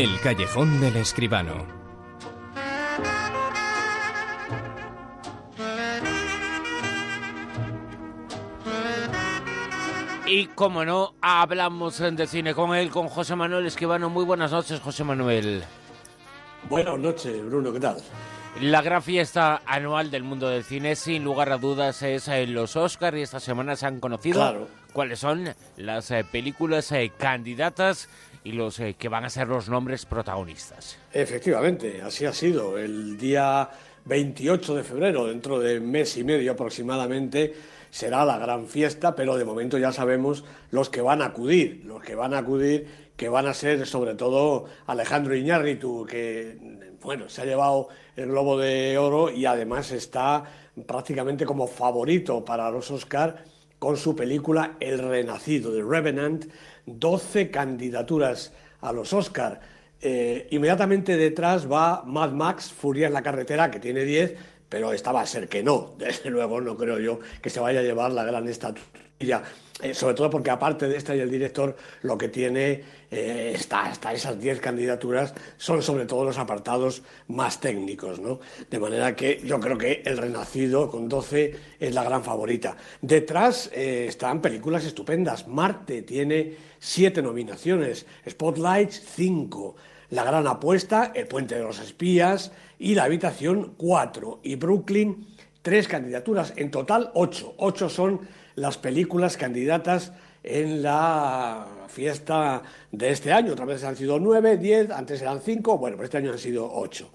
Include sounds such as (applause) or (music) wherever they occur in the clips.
El callejón del escribano. Y como no, hablamos de cine con él, con José Manuel Escribano. Muy buenas noches, José Manuel. Buenas noches, Bruno, ¿qué tal? La gran fiesta anual del mundo del cine, sin lugar a dudas, es eh, los Oscars y esta semana se han conocido cuáles son las eh, películas eh, candidatas y los eh, que van a ser los nombres protagonistas. Efectivamente, así ha sido. El día 28 de febrero, dentro de mes y medio aproximadamente, será la gran fiesta, pero de momento ya sabemos los que van a acudir, los que van a acudir, que van a ser sobre todo Alejandro Iñárritu, que bueno, se ha llevado el Globo de Oro y además está prácticamente como favorito para los Oscar con su película El Renacido, de Revenant, 12 candidaturas a los Oscar. Eh, inmediatamente detrás va Mad Max, Furia en la carretera, que tiene 10, pero esta va a ser que no. (laughs) Desde luego no creo yo que se vaya a llevar la gran estatuilla. Eh, sobre todo porque aparte de esta y el director, lo que tiene eh, está, esas 10 candidaturas son sobre todo los apartados más técnicos, ¿no? De manera que yo creo que El Renacido con 12 es la gran favorita. Detrás eh, están películas estupendas. Marte tiene 7 nominaciones, Spotlight 5, La Gran Apuesta, El Puente de los Espías y La Habitación 4 y Brooklyn tres candidaturas, en total ocho. Ocho son las películas candidatas en la fiesta de este año. Otras veces han sido nueve, diez, antes eran cinco, bueno, pero este año han sido ocho.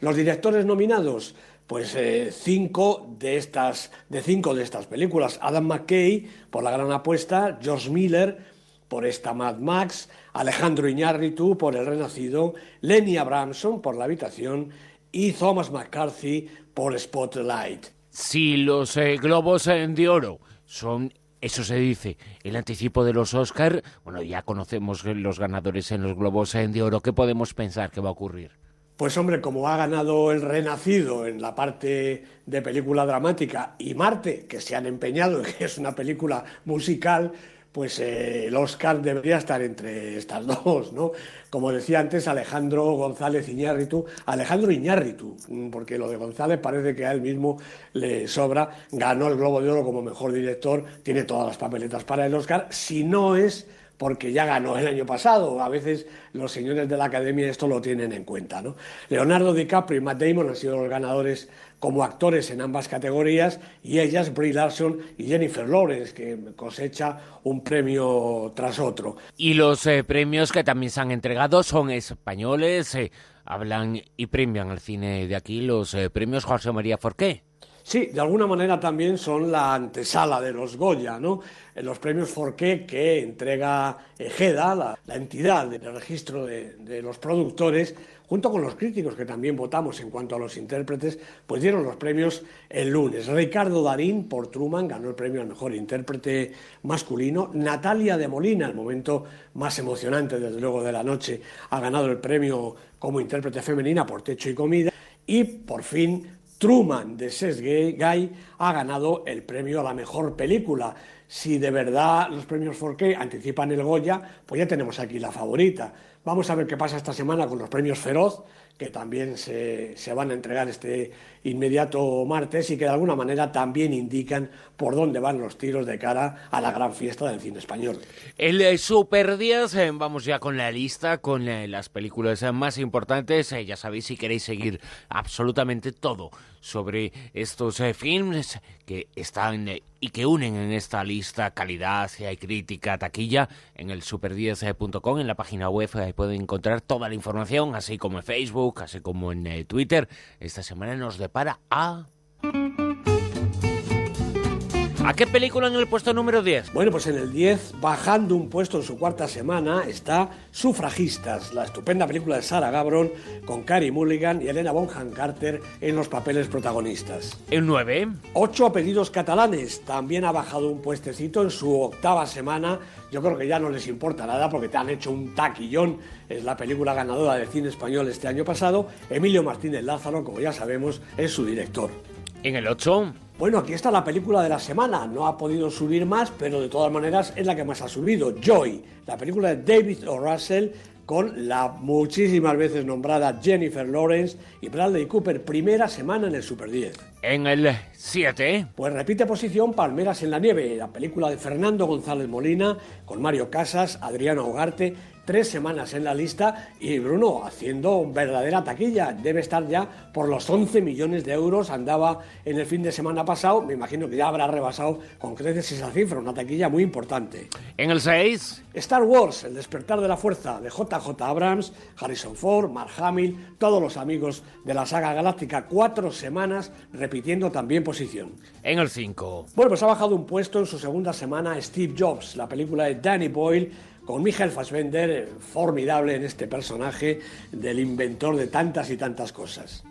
Los directores nominados, pues eh, cinco de estas, de cinco de estas películas. Adam McKay por La Gran Apuesta, George Miller por esta Mad Max, Alejandro Iñárritu por El Renacido, Lenny Abramson por La Habitación y Thomas McCarthy por Spotlight. Si los eh, globos eh, de oro son eso se dice, el anticipo de los Oscar. Bueno, ya conocemos los ganadores en los Globos de Oro. ¿Qué podemos pensar que va a ocurrir? Pues hombre, como ha ganado El Renacido en la parte de película dramática y Marte, que se han empeñado, que es una película musical, pues eh, el Oscar debería estar entre estas (laughs) dos, ¿no? Como decía antes Alejandro González Iñárritu, Alejandro Iñárritu, porque lo de González parece que a él mismo le sobra, ganó el Globo de Oro como mejor director, tiene todas las papeletas para el Oscar, si no es porque ya ganó el año pasado. A veces los señores de la academia esto lo tienen en cuenta. ¿no? Leonardo DiCaprio y Matt Damon han sido los ganadores como actores en ambas categorías y ellas, Brie Larson y Jennifer Lawrence, que cosecha un premio tras otro. Y los eh, premios que también se han entregado son españoles, eh, hablan y premian al cine de aquí, los eh, premios José María Forqué. Sí, de alguna manera también son la antesala de los Goya, ¿no? Los premios Forqué que entrega EGEDA, la, entidad del registro de, los productores, junto con los críticos que también votamos en cuanto a los intérpretes, pues dieron los premios el lunes. Ricardo Darín por Truman ganó el premio al mejor intérprete masculino. Natalia de Molina, el momento más emocionante desde luego de la noche, ha ganado el premio como intérprete femenina por Techo y Comida. Y por fin Truman de Seth Guy ha ganado el premio a la mejor película. Si de verdad los premios 4K anticipan el Goya, pues ya tenemos aquí la favorita. Vamos a ver qué pasa esta semana con los premios Feroz, que también se, van a entregar este inmediato martes y que de alguna manera también indican por dónde van los tiros de cara a la gran fiesta del cine español. El eh, Super Días, eh, vamos ya con la lista, con eh, las películas más importantes. ya sabéis si queréis seguir absolutamente todo sobre estos films que están y que unen en esta lista calidad y crítica, taquilla, en el super10.com, en la página web pueden encontrar toda la información, así como en Facebook, así como en Twitter. Esta semana nos depara a... ¿A qué película en el puesto número 10? Bueno, pues en el 10, bajando un puesto en su cuarta semana, está Sufragistas, la estupenda película de Sarah Gabron con Carrie Mulligan y Elena Bonham Carter en los papeles protagonistas. El 9. Ocho apellidos catalanes, también ha bajado un puestecito en su octava semana. Yo creo que ya no les importa nada porque te han hecho un taquillón. Es la película ganadora de cine español este año pasado. Emilio Martínez Lázaro, como ya sabemos, es su director. En el 8. Bueno, aquí está la película de la semana. No ha podido subir más, pero de todas maneras es la que más ha subido. Joy, la película de David O. Russell, con la muchísimas veces nombrada Jennifer Lawrence y Bradley Cooper, primera semana en el Super 10. En el 7. Pues repite posición Palmeras en la Nieve, la película de Fernando González Molina, con Mario Casas, Adriano Hogarte tres semanas en la lista y Bruno haciendo verdadera taquilla. Debe estar ya por los 11 millones de euros. Andaba en el fin de semana pasado. Me imagino que ya habrá rebasado con creces esa cifra. Una taquilla muy importante. En el 6. Star Wars, El despertar de la fuerza de JJ Abrams, Harrison Ford, Mark Hamill, todos los amigos de la saga galáctica. Cuatro semanas repitiendo también posición. En el 5. Bueno, pues ha bajado un puesto en su segunda semana Steve Jobs, la película de Danny Boyle con Michael Fassbender, eh, formidable en este personaje del inventor de tantas y tantas cosas.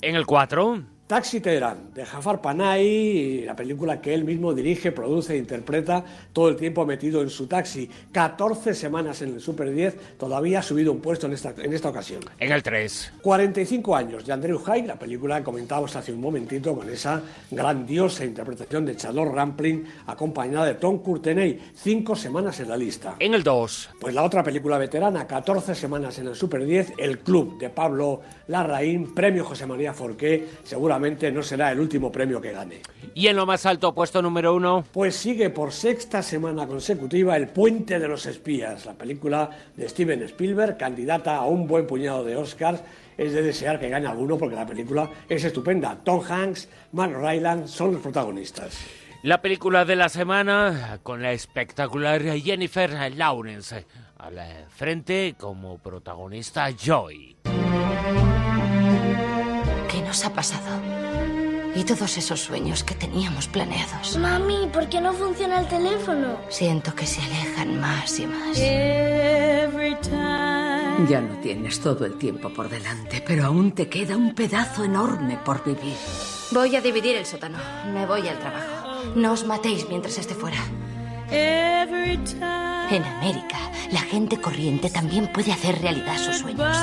En el 4. Taxi Teherán, de Jafar Panahi, la película que él mismo dirige, produce e interpreta, todo el tiempo metido en su taxi. 14 semanas en el Super 10, todavía ha subido un puesto en esta, en esta ocasión. En el 3. 45 años de Andrew Hyde, la película que comentábamos hace un momentito con esa grandiosa interpretación de Charlotte Rampling, acompañada de Tom Courtenay. 5 semanas en la lista. En el 2. Pues la otra película veterana, 14 semanas en el Super 10, El Club, de Pablo Larraín, premio José María Forqué, seguramente no será el último premio que gane. ¿Y en lo más alto, puesto número uno? Pues sigue por sexta semana consecutiva El Puente de los Espías, la película de Steven Spielberg, candidata a un buen puñado de Oscars. Es de desear que gane alguno porque la película es estupenda. Tom Hanks, Mark Rylance son los protagonistas. La película de la semana con la espectacular Jennifer Lawrence al frente como protagonista Joy ha pasado. Y todos esos sueños que teníamos planeados. Mami, ¿por qué no funciona el teléfono? Siento que se alejan más y más. Ya no tienes todo el tiempo por delante, pero aún te queda un pedazo enorme por vivir. Voy a dividir el sótano. Me voy al trabajo. No os matéis mientras esté fuera. En América, la gente corriente también puede hacer realidad sus sueños.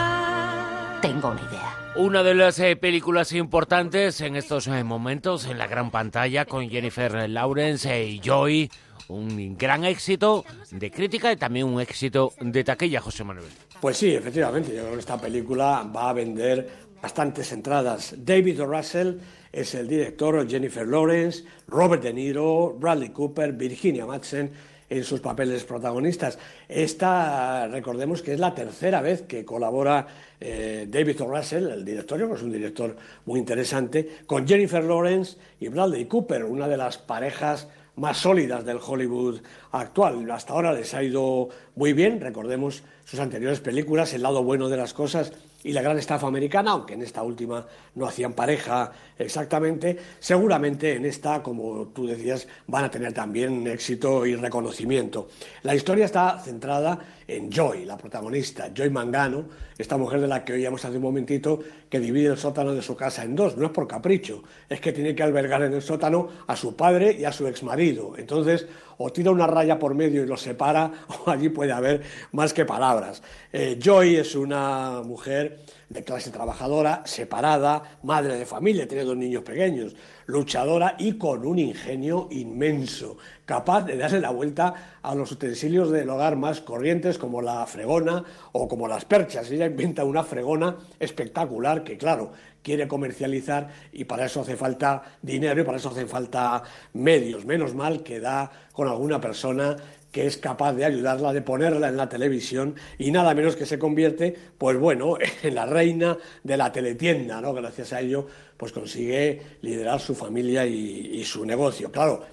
Tengo una idea. Una de las eh, películas importantes en estos eh, momentos en la gran pantalla con Jennifer Lawrence y Joy. Un gran éxito de crítica y también un éxito de taquilla, José Manuel. Pues sí, efectivamente, yo creo que esta película va a vender bastantes entradas. David Russell es el director, Jennifer Lawrence, Robert De Niro, Bradley Cooper, Virginia Madsen en sus papeles protagonistas. Esta, recordemos que es la tercera vez que colabora eh, David O. Russell, el director, que es un director muy interesante, con Jennifer Lawrence y Bradley Cooper, una de las parejas más sólidas del Hollywood actual. Hasta ahora les ha ido muy bien, recordemos sus anteriores películas, El lado bueno de las cosas y La gran estafa americana, aunque en esta última no hacían pareja exactamente, seguramente en esta, como tú decías, van a tener también éxito y reconocimiento. La historia está centrada en Joy, la protagonista, Joy Mangano, esta mujer de la que oíamos hace un momentito, que divide el sótano de su casa en dos, no es por capricho, es que tiene que albergar en el sótano a su padre y a su exmarido. Entonces, o tira una raya por medio y los separa, (laughs) o allí puede haber más que palabras. Eh, Joy es una mujer de clase trabajadora, separada, madre de familia, tiene dos niños pequeños, luchadora y con un ingenio inmenso, capaz de darle la vuelta a los utensilios del hogar más corrientes como la fregona o como las perchas. Ella inventa una fregona espectacular que, claro, quiere comercializar y para eso hace falta dinero y para eso hace falta medios. Menos mal que da con alguna persona que es capaz de ayudarla, de ponerla en la televisión y nada menos que se convierte, pues bueno, (laughs) en la reina de la teletienda, ¿no? Gracias a ello, pues consigue liderar su familia y, su negocio. Claro,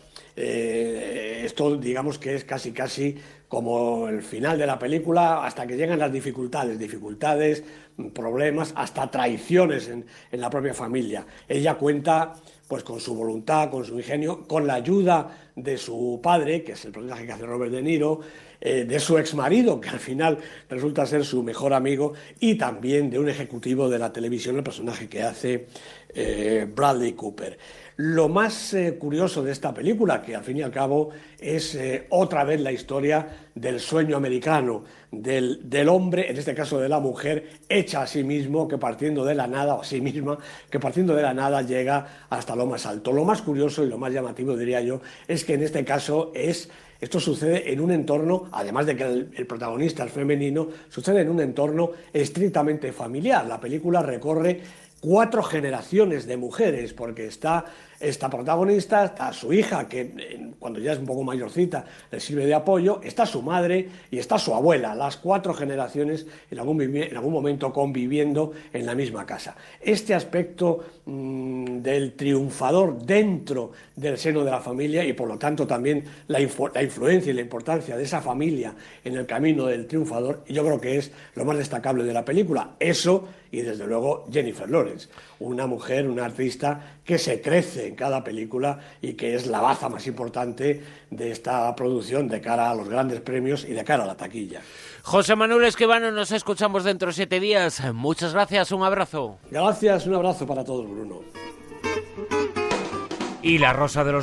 eh, esto digamos que es casi casi como el final de la película hasta que llegan las dificultades, dificultades, problemas, hasta traiciones en, en la propia familia. Ella cuenta pues con su voluntad, con su ingenio, con la ayuda de su padre, que es el personaje que hace Robert De Niro, eh, de su exmarido, que al final resulta ser su mejor amigo, y también de un ejecutivo de la televisión, el personaje que hace eh, Bradley Cooper. lo más eh, curioso de esta película, que al fin y al cabo es eh, otra vez la historia del sueño americano, del, del, hombre, en este caso de la mujer, hecha a sí mismo, que partiendo de la nada, o a sí misma, que partiendo de la nada llega hasta lo más alto. Lo más curioso y lo más llamativo, diría yo, es que en este caso es esto sucede en un entorno, además de que el, el, protagonista es femenino, sucede en un entorno estrictamente familiar. La película recorre cuatro generaciones de mujeres, porque está esta protagonista, está su hija, que cuando ya es un poco mayorcita le sirve de apoyo, está su madre y está su abuela, las cuatro generaciones en algún, en algún momento conviviendo en la misma casa. Este aspecto mmm, del triunfador dentro del seno de la familia y por lo tanto también la, la influencia y la importancia de esa familia en el camino del triunfador, yo creo que es lo más destacable de la película. Eso y desde luego Jennifer Lawrence, una mujer, una artista que se crece en cada película y que es la baza más importante de esta producción de cara a los grandes premios y de cara a la taquilla. José Manuel Esquivano, nos escuchamos dentro de siete días. Muchas gracias, un abrazo. Gracias, un abrazo para todos, Bruno. Y La Rosa de los